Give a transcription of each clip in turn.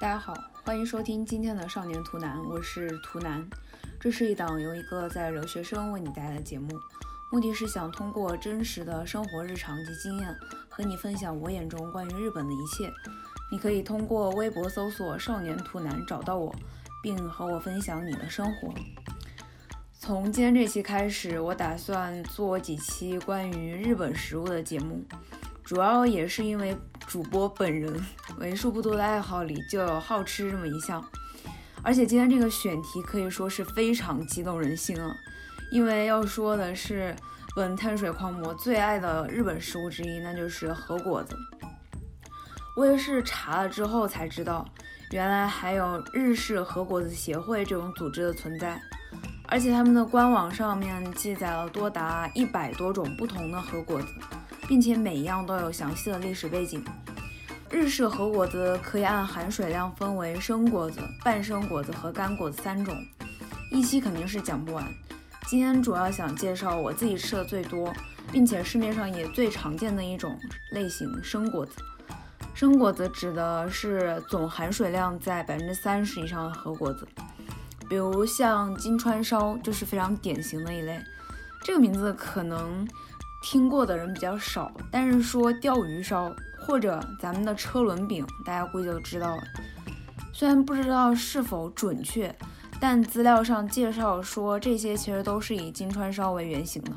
大家好，欢迎收听今天的《少年图南》，我是图南。这是一档由一个在留学生为你带来的节目，目的是想通过真实的生活日常及经验，和你分享我眼中关于日本的一切。你可以通过微博搜索“少年图南”找到我，并和我分享你的生活。从今天这期开始，我打算做几期关于日本食物的节目，主要也是因为主播本人为数不多的爱好里就有好吃这么一项，而且今天这个选题可以说是非常激动人心啊，因为要说的是本碳水狂魔最爱的日本食物之一，那就是和果子。我也是查了之后才知道，原来还有日式和果子协会这种组织的存在。而且他们的官网上面记载了多达一百多种不同的和果子，并且每一样都有详细的历史背景。日式和果子可以按含水量分为生果子、半生果子和干果子三种，一期肯定是讲不完。今天主要想介绍我自己吃的最多，并且市面上也最常见的一种类型——生果子。生果子指的是总含水量在百分之三十以上的和果子。比如像金川烧就是非常典型的一类，这个名字可能听过的人比较少，但是说钓鱼烧或者咱们的车轮饼，大家估计就知道了。虽然不知道是否准确，但资料上介绍说这些其实都是以金川烧为原型的。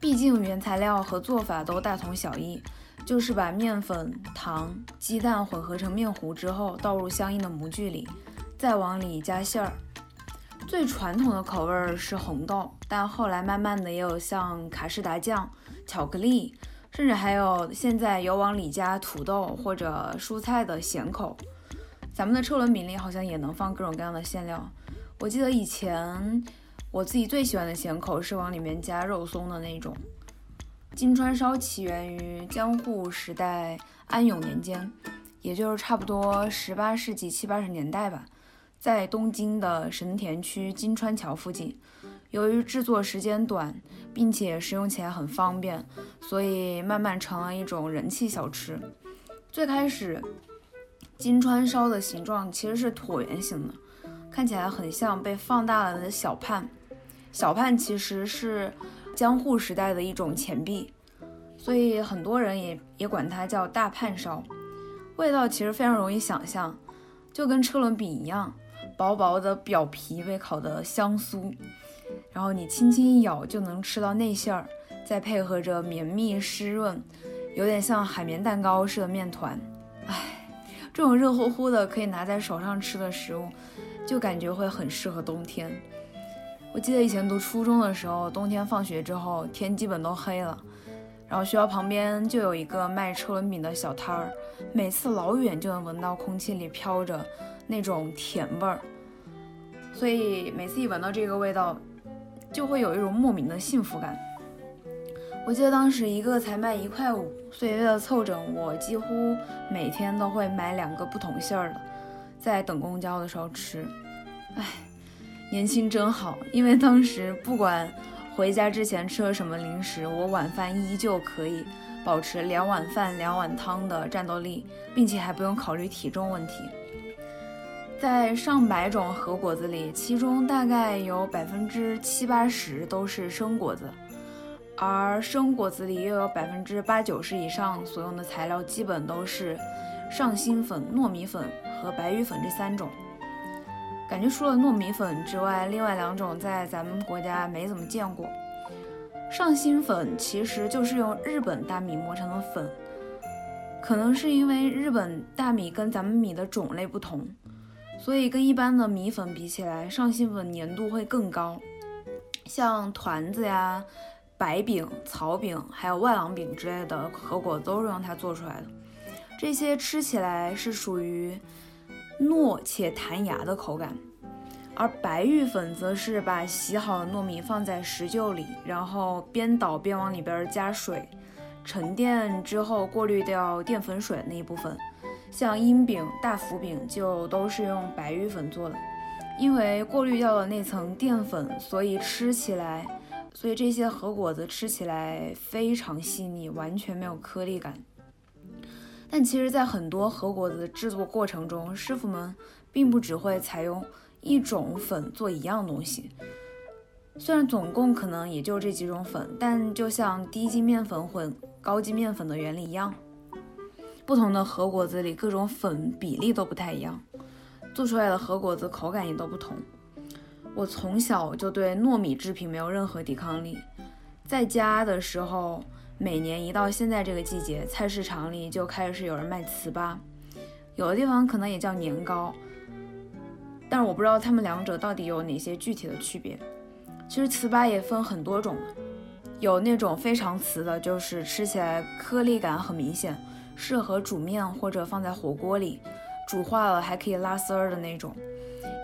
毕竟原材料和做法都大同小异，就是把面粉、糖、鸡蛋混合成面糊之后，倒入相应的模具里。再往里加馅儿，最传统的口味是红豆，但后来慢慢的也有像卡士达酱、巧克力，甚至还有现在有往里加土豆或者蔬菜的咸口。咱们的车轮饼里好像也能放各种各样的馅料。我记得以前我自己最喜欢的咸口是往里面加肉松的那种。金川烧起源于江户时代安永年间，也就是差不多十八世纪七八十年代吧。在东京的神田区金川桥附近，由于制作时间短，并且食用起来很方便，所以慢慢成了一种人气小吃。最开始，金川烧的形状其实是椭圆形的，看起来很像被放大了的小判。小判其实是江户时代的一种钱币，所以很多人也也管它叫大判烧。味道其实非常容易想象，就跟车轮饼一样。薄薄的表皮被烤得香酥，然后你轻轻一咬就能吃到内馅儿，再配合着绵密湿润，有点像海绵蛋糕似的面团。唉，这种热乎乎的可以拿在手上吃的食物，就感觉会很适合冬天。我记得以前读初中的时候，冬天放学之后天基本都黑了，然后学校旁边就有一个卖车轮饼的小摊儿，每次老远就能闻到空气里飘着。那种甜味儿，所以每次一闻到这个味道，就会有一种莫名的幸福感。我记得当时一个才卖一块五，所以为了凑整，我几乎每天都会买两个不同馅儿的，在等公交的时候吃。唉，年轻真好，因为当时不管回家之前吃了什么零食，我晚饭依旧可以保持两碗饭两碗汤的战斗力，并且还不用考虑体重问题。在上百种和果子里，其中大概有百分之七八十都是生果子，而生果子里又有百分之八九十以上所用的材料基本都是上新粉、糯米粉和白玉粉这三种。感觉除了糯米粉之外，另外两种在咱们国家没怎么见过。上新粉其实就是用日本大米磨成的粉，可能是因为日本大米跟咱们米的种类不同。所以跟一般的米粉比起来，上新粉粘度会更高。像团子呀、白饼、草饼，还有外郎饼之类的和果都是用它做出来的。这些吃起来是属于糯且弹牙的口感，而白玉粉则是把洗好的糯米放在石臼里，然后边捣边往里边加水，沉淀之后过滤掉淀粉水那一部分。像阴饼、大福饼就都是用白玉粉做的，因为过滤掉了那层淀粉，所以吃起来，所以这些和果子吃起来非常细腻，完全没有颗粒感。但其实，在很多和果子制作过程中，师傅们并不只会采用一种粉做一样东西。虽然总共可能也就这几种粉，但就像低筋面粉混高筋面粉的原理一样，不同的和果子里各种粉比例都不太一样，做出来的和果子口感也都不同。我从小就对糯米制品没有任何抵抗力，在家的时候，每年一到现在这个季节，菜市场里就开始有人卖糍粑，有的地方可能也叫年糕，但是我不知道它们两者到底有哪些具体的区别。其实糍粑也分很多种，有那种非常瓷的，就是吃起来颗粒感很明显，适合煮面或者放在火锅里，煮化了还可以拉丝儿的那种；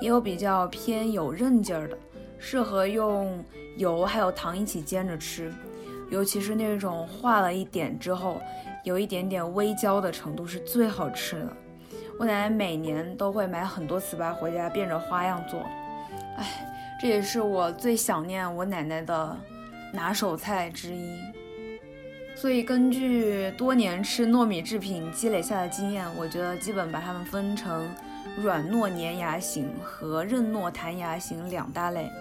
也有比较偏有韧劲儿的，适合用油还有糖一起煎着吃，尤其是那种化了一点之后，有一点点微焦的程度是最好吃的。我奶奶每年都会买很多糍粑回家，变着花样做，哎。这也是我最想念我奶奶的拿手菜之一，所以根据多年吃糯米制品积累下的经验，我觉得基本把它们分成软糯粘牙型和韧糯弹牙型两大类。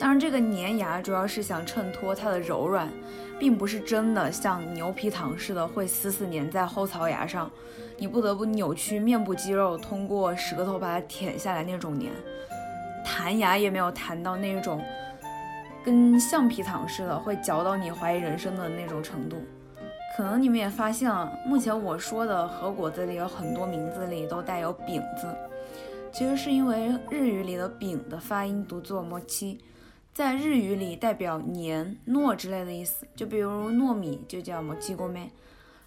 当然，这个粘牙主要是想衬托它的柔软，并不是真的像牛皮糖似的会死死粘在后槽牙上，你不得不扭曲面部肌肉，通过舌头把它舔下来那种粘。弹牙也没有弹到那种跟橡皮糖似的，会嚼到你怀疑人生的那种程度。可能你们也发现了，目前我说的和果子里有很多名字里都带有“饼”字，其实是因为日语里的“饼”的发音读作“摩七”，在日语里代表黏、糯之类的意思。就比如糯米就叫“摩七锅面”，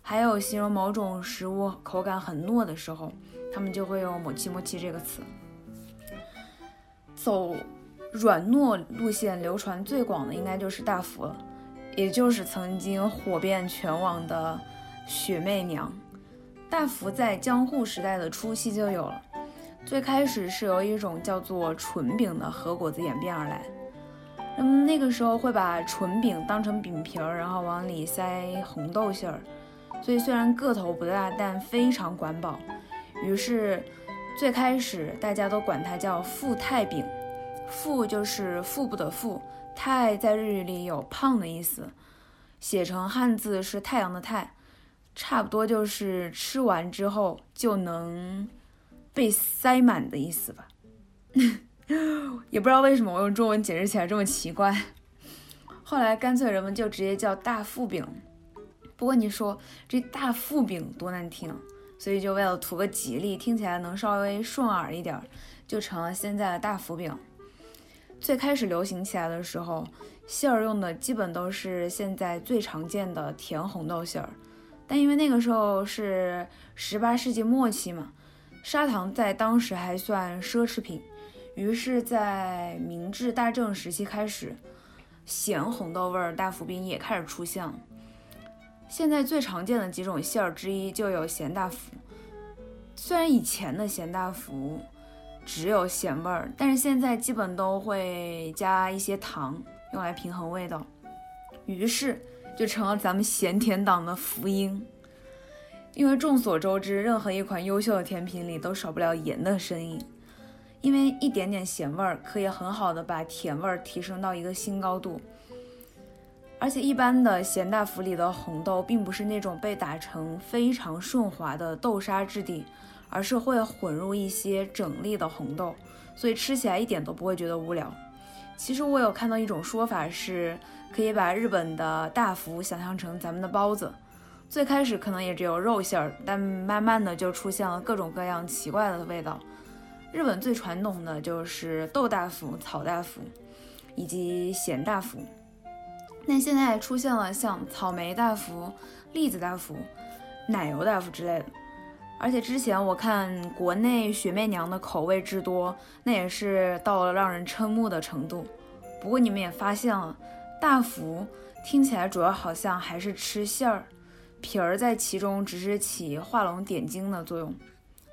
还有形容某种食物口感很糯的时候，他们就会用“摩七摩七”这个词。走软糯路线流传最广的应该就是大福了，也就是曾经火遍全网的雪媚娘。大福在江户时代的初期就有了，最开始是由一种叫做纯饼的和果子演变而来。那么那个时候会把纯饼当成饼皮儿，然后往里塞红豆馅儿，所以虽然个头不大，但非常管饱。于是。最开始大家都管它叫富太饼，富就是富不得富，太在日语里有胖的意思，写成汉字是太阳的太，差不多就是吃完之后就能被塞满的意思吧。也不知道为什么我用中文解释起来这么奇怪，后来干脆人们就直接叫大富饼。不过你说这大富饼多难听。所以就为了图个吉利，听起来能稍微顺耳一点，就成了现在的大福饼。最开始流行起来的时候，馅儿用的基本都是现在最常见的甜红豆馅儿，但因为那个时候是十八世纪末期嘛，砂糖在当时还算奢侈品，于是，在明治大正时期开始，咸红豆味儿大福饼也开始出现了。现在最常见的几种馅儿之一就有咸大福。虽然以前的咸大福只有咸味儿，但是现在基本都会加一些糖，用来平衡味道，于是就成了咱们咸甜党的福音。因为众所周知，任何一款优秀的甜品里都少不了盐的身影，因为一点点咸味儿可以很好的把甜味儿提升到一个新高度。而且一般的咸大福里的红豆，并不是那种被打成非常顺滑的豆沙质地，而是会混入一些整粒的红豆，所以吃起来一点都不会觉得无聊。其实我有看到一种说法，是可以把日本的大福想象成咱们的包子，最开始可能也只有肉馅儿，但慢慢的就出现了各种各样奇怪的味道。日本最传统的就是豆大福、草大福，以及咸大福。那现在出现了像草莓大福、栗子大福、奶油大福之类的，而且之前我看国内雪媚娘的口味之多，那也是到了让人瞠目的程度。不过你们也发现了，大福听起来主要好像还是吃馅儿，皮儿在其中只是起画龙点睛的作用。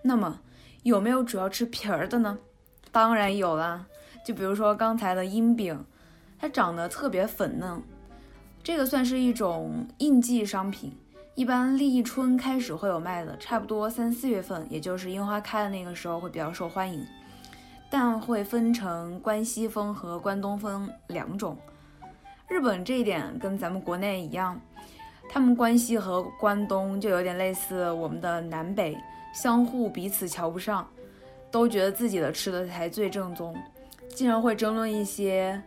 那么有没有主要吃皮儿的呢？当然有啦，就比如说刚才的阴饼，它长得特别粉嫩。这个算是一种应季商品，一般立春开始会有卖的，差不多三四月份，也就是樱花开的那个时候会比较受欢迎。但会分成关西风和关东风两种。日本这一点跟咱们国内一样，他们关西和关东就有点类似我们的南北，相互彼此瞧不上，都觉得自己的吃的才最正宗，经常会争论一些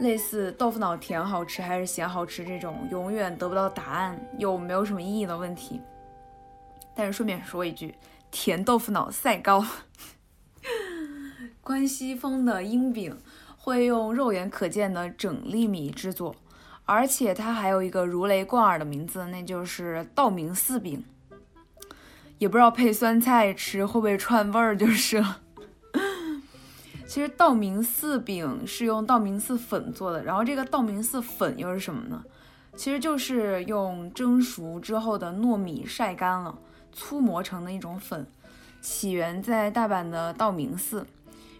类似豆腐脑甜好吃还是咸好吃这种永远得不到答案又没有什么意义的问题。但是顺便说一句，甜豆腐脑赛高。关西风的鹰饼会用肉眼可见的整粒米制作，而且它还有一个如雷贯耳的名字，那就是道明寺饼。也不知道配酸菜吃会不会串味儿，就是了。其实道明寺饼是用道明寺粉做的，然后这个道明寺粉又是什么呢？其实就是用蒸熟之后的糯米晒干了，粗磨成的一种粉，起源在大阪的道明寺。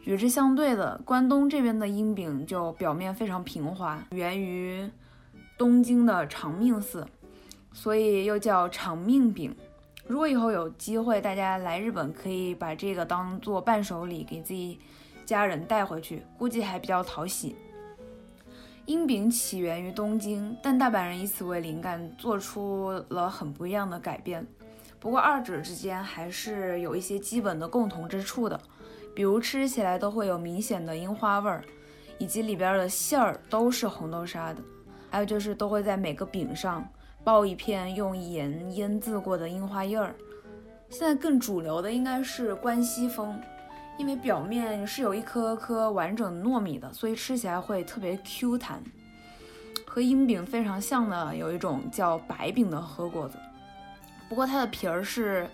与之相对的，关东这边的阴饼就表面非常平滑，源于东京的长命寺，所以又叫长命饼。如果以后有机会，大家来日本可以把这个当做伴手礼给自己家人带回去，估计还比较讨喜。樱饼起源于东京，但大阪人以此为灵感，做出了很不一样的改变。不过二者之间还是有一些基本的共同之处的。比如吃起来都会有明显的樱花味儿，以及里边的馅儿都是红豆沙的，还有就是都会在每个饼上包一片用盐腌制过的樱花叶儿。现在更主流的应该是关西风，因为表面是有一颗颗完整糯米的，所以吃起来会特别 Q 弹。和阴饼非常像的有一种叫白饼的和果子，不过它的皮儿是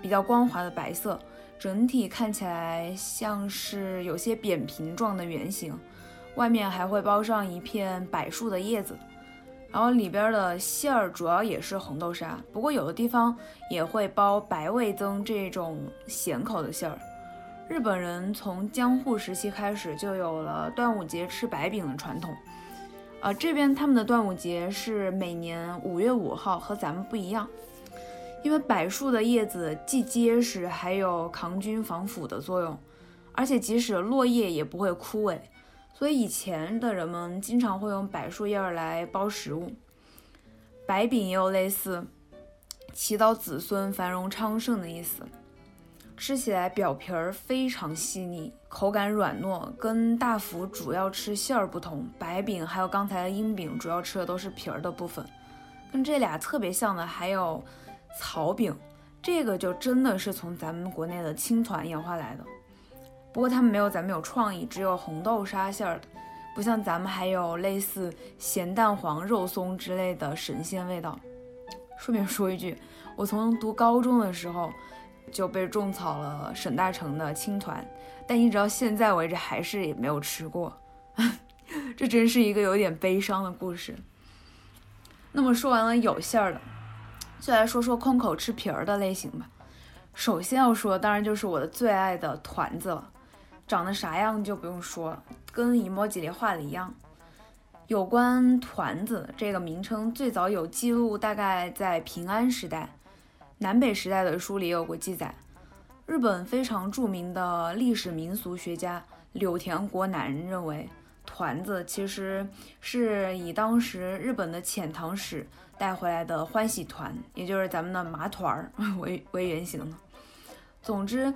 比较光滑的白色。整体看起来像是有些扁平状的圆形，外面还会包上一片柏树的叶子，然后里边的馅儿主要也是红豆沙，不过有的地方也会包白味增这种咸口的馅儿。日本人从江户时期开始就有了端午节吃白饼的传统，啊，这边他们的端午节是每年五月五号，和咱们不一样。因为柏树的叶子既结实，还有抗菌防腐的作用，而且即使落叶也不会枯萎，所以以前的人们经常会用柏树叶来包食物。白饼也有类似祈祷子孙繁荣昌盛的意思。吃起来表皮儿非常细腻，口感软糯，跟大福主要吃馅儿不同，白饼还有刚才的阴饼主要吃的都是皮儿的部分。跟这俩特别像的还有。草饼，这个就真的是从咱们国内的青团演化来的，不过他们没有咱们有创意，只有红豆沙馅儿的，不像咱们还有类似咸蛋黄、肉松之类的神仙味道。顺便说一句，我从读高中的时候就被种草了沈大成的青团，但一直到现在为止还是也没有吃过，这真是一个有点悲伤的故事。那么说完了有馅儿的。就来说说空口吃皮儿的类型吧。首先要说，当然就是我的最爱的团子了。长得啥样就不用说了，跟 emoji 里画的一样。有关团子这个名称，最早有记录，大概在平安时代、南北时代的书里有过记载。日本非常著名的历史民俗学家柳田国男认为，团子其实是以当时日本的遣唐使。带回来的欢喜团，也就是咱们的麻团儿 为为原型的。总之，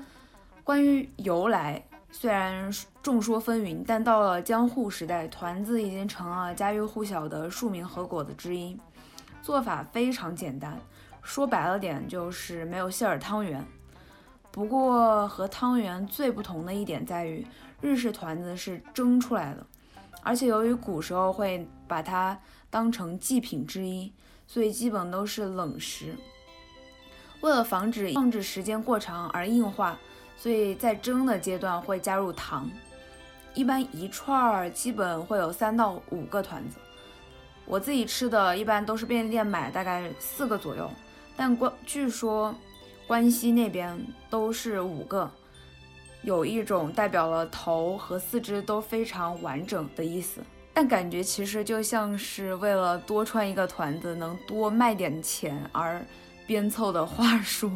关于由来，虽然众说纷纭，但到了江户时代，团子已经成了家喻户晓的庶民和果子之一。做法非常简单，说白了点就是没有馅儿汤圆。不过和汤圆最不同的一点在于，日式团子是蒸出来的，而且由于古时候会把它当成祭品之一。所以基本都是冷食。为了防止放置时间过长而硬化，所以在蒸的阶段会加入糖。一般一串儿基本会有三到五个团子。我自己吃的一般都是便利店买，大概四个左右。但关据说关西那边都是五个，有一种代表了头和四肢都非常完整的意思。但感觉其实就像是为了多穿一个团子，能多卖点钱而编凑的话术。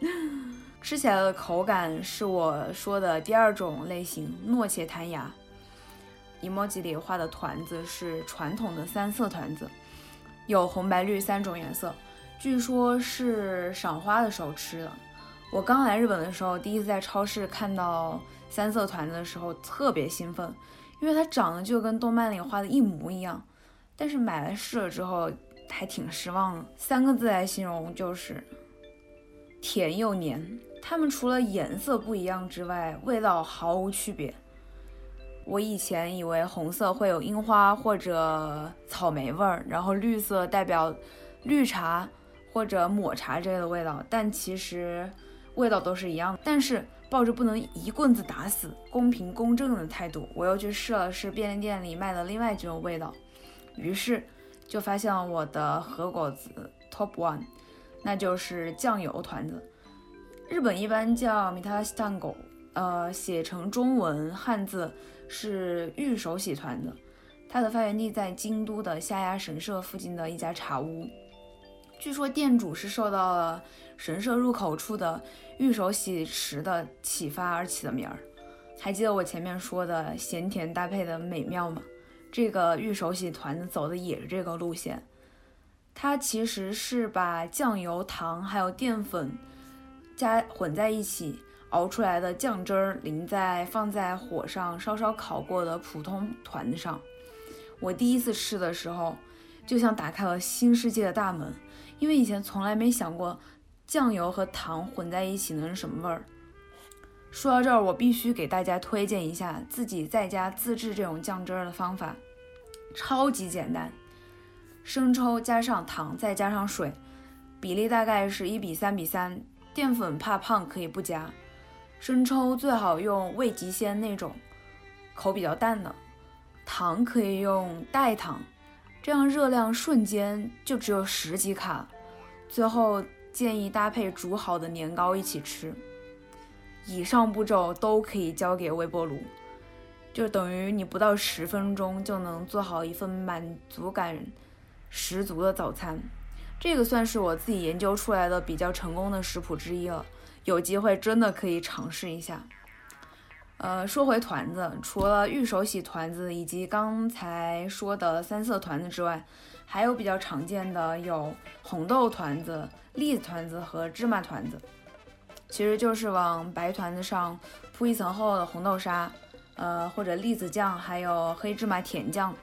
吃起来的口感是我说的第二种类型，糯且弹牙。emoji 里画的团子是传统的三色团子，有红、白、绿三种颜色，据说是赏花的时候吃的。我刚来日本的时候，第一次在超市看到三色团子的时候，特别兴奋。因为它长得就跟动漫里画的一模一样，但是买来试了之后还挺失望的。三个字来形容就是甜又黏。它们除了颜色不一样之外，味道毫无区别。我以前以为红色会有樱花或者草莓味儿，然后绿色代表绿茶或者抹茶之类的味道，但其实味道都是一样的。但是。抱着不能一棍子打死、公平公正的态度，我又去试了试便利店里卖的另外几种味道，于是就发现了我的和果子 Top One，那就是酱油团子。日本一般叫 Mitastango，呃，写成中文汉字是玉手洗团子。它的发源地在京都的下鸭神社附近的一家茶屋，据说店主是受到了神社入口处的。玉手洗池的启发而起的名儿，还记得我前面说的咸甜搭配的美妙吗？这个玉手洗团子走的也是这个路线，它其实是把酱油、糖还有淀粉加混在一起熬出来的酱汁儿淋在放在火上稍稍烤过的普通团子上。我第一次吃的时候，就像打开了新世界的大门，因为以前从来没想过。酱油和糖混在一起能是什么味儿？说到这儿，我必须给大家推荐一下自己在家自制这种酱汁儿的方法，超级简单。生抽加上糖，再加上水，比例大概是一比三比三。淀粉怕胖可以不加，生抽最好用味极鲜那种，口比较淡的。糖可以用代糖，这样热量瞬间就只有十几卡。最后。建议搭配煮好的年糕一起吃。以上步骤都可以交给微波炉，就等于你不到十分钟就能做好一份满足感十足的早餐。这个算是我自己研究出来的比较成功的食谱之一了，有机会真的可以尝试一下。呃，说回团子，除了玉手洗团子以及刚才说的三色团子之外，还有比较常见的有红豆团子。栗子团子和芝麻团子，其实就是往白团子上铺一层厚厚的红豆沙，呃，或者栗子酱，还有黑芝麻甜酱。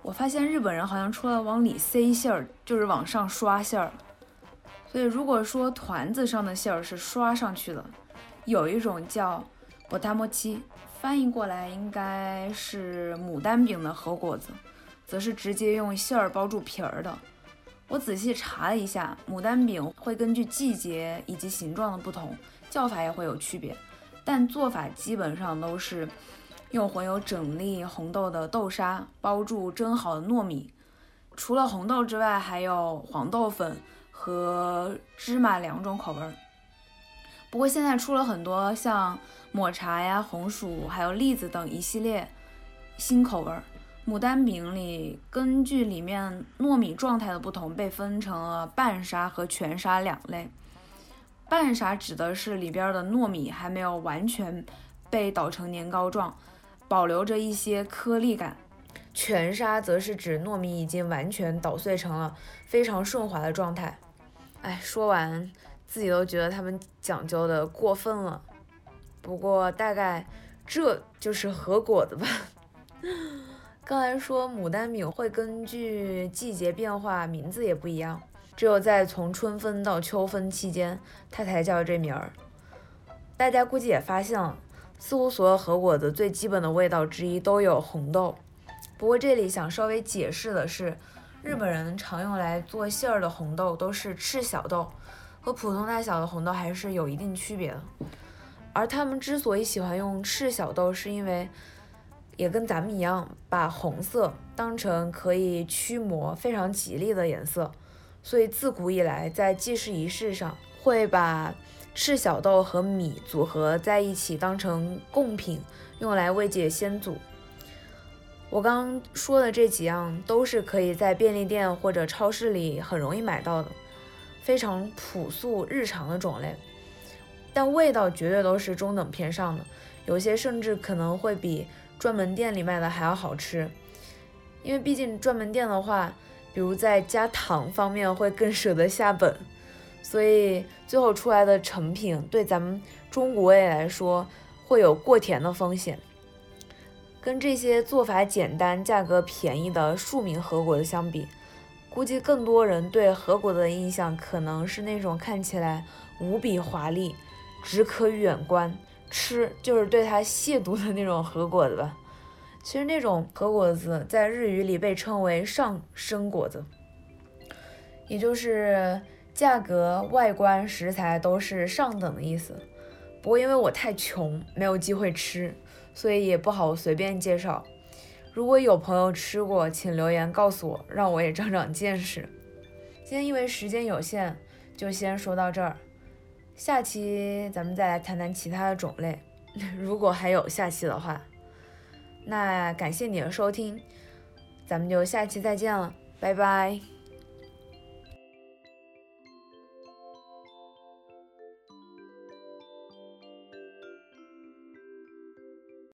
我发现日本人好像除了往里塞馅儿，就是往上刷馅儿。所以如果说团子上的馅儿是刷上去的，有一种叫波塔莫七，翻译过来应该是牡丹饼的和果子，则是直接用馅儿包住皮儿的。我仔细查了一下，牡丹饼会根据季节以及形状的不同，叫法也会有区别，但做法基本上都是用混有整粒红豆的豆沙包住蒸好的糯米，除了红豆之外，还有黄豆粉和芝麻两种口味儿。不过现在出了很多像抹茶呀、红薯还有栗子等一系列新口味儿。牡丹饼里，根据里面糯米状态的不同，被分成了半沙和全沙两类。半沙指的是里边的糯米还没有完全被捣成年糕状，保留着一些颗粒感；全沙则是指糯米已经完全捣碎成了非常顺滑的状态。哎，说完自己都觉得他们讲究的过分了。不过大概这就是和果子吧。刚才说牡丹饼会根据季节变化，名字也不一样。只有在从春分到秋分期间，它才叫这名儿。大家估计也发现了，似乎所有和果子最基本的味道之一都有红豆。不过这里想稍微解释的是，日本人常用来做馅儿的红豆都是赤小豆，和普通大小的红豆还是有一定区别的。而他们之所以喜欢用赤小豆，是因为。也跟咱们一样，把红色当成可以驱魔、非常吉利的颜色，所以自古以来，在祭祀仪式上会把赤小豆和米组合在一起，当成贡品，用来慰藉先祖。我刚说的这几样都是可以在便利店或者超市里很容易买到的，非常朴素日常的种类，但味道绝对都是中等偏上的，有些甚至可能会比专门店里卖的还要好吃。因为毕竟专门店的话，比如在加糖方面会更舍得下本，所以最后出来的成品对咱们中国胃来说会有过甜的风险。跟这些做法简单、价格便宜的庶民和果子相比，估计更多人对和果子的印象可能是那种看起来无比华丽、只可远观，吃就是对它亵渎的那种和果子吧。其实那种和果子在日语里被称为上生果子，也就是价格、外观、食材都是上等的意思。不过因为我太穷，没有机会吃。所以也不好随便介绍。如果有朋友吃过，请留言告诉我，让我也长长见识。今天因为时间有限，就先说到这儿。下期咱们再来谈谈其他的种类，如果还有下期的话。那感谢你的收听，咱们就下期再见了，拜拜。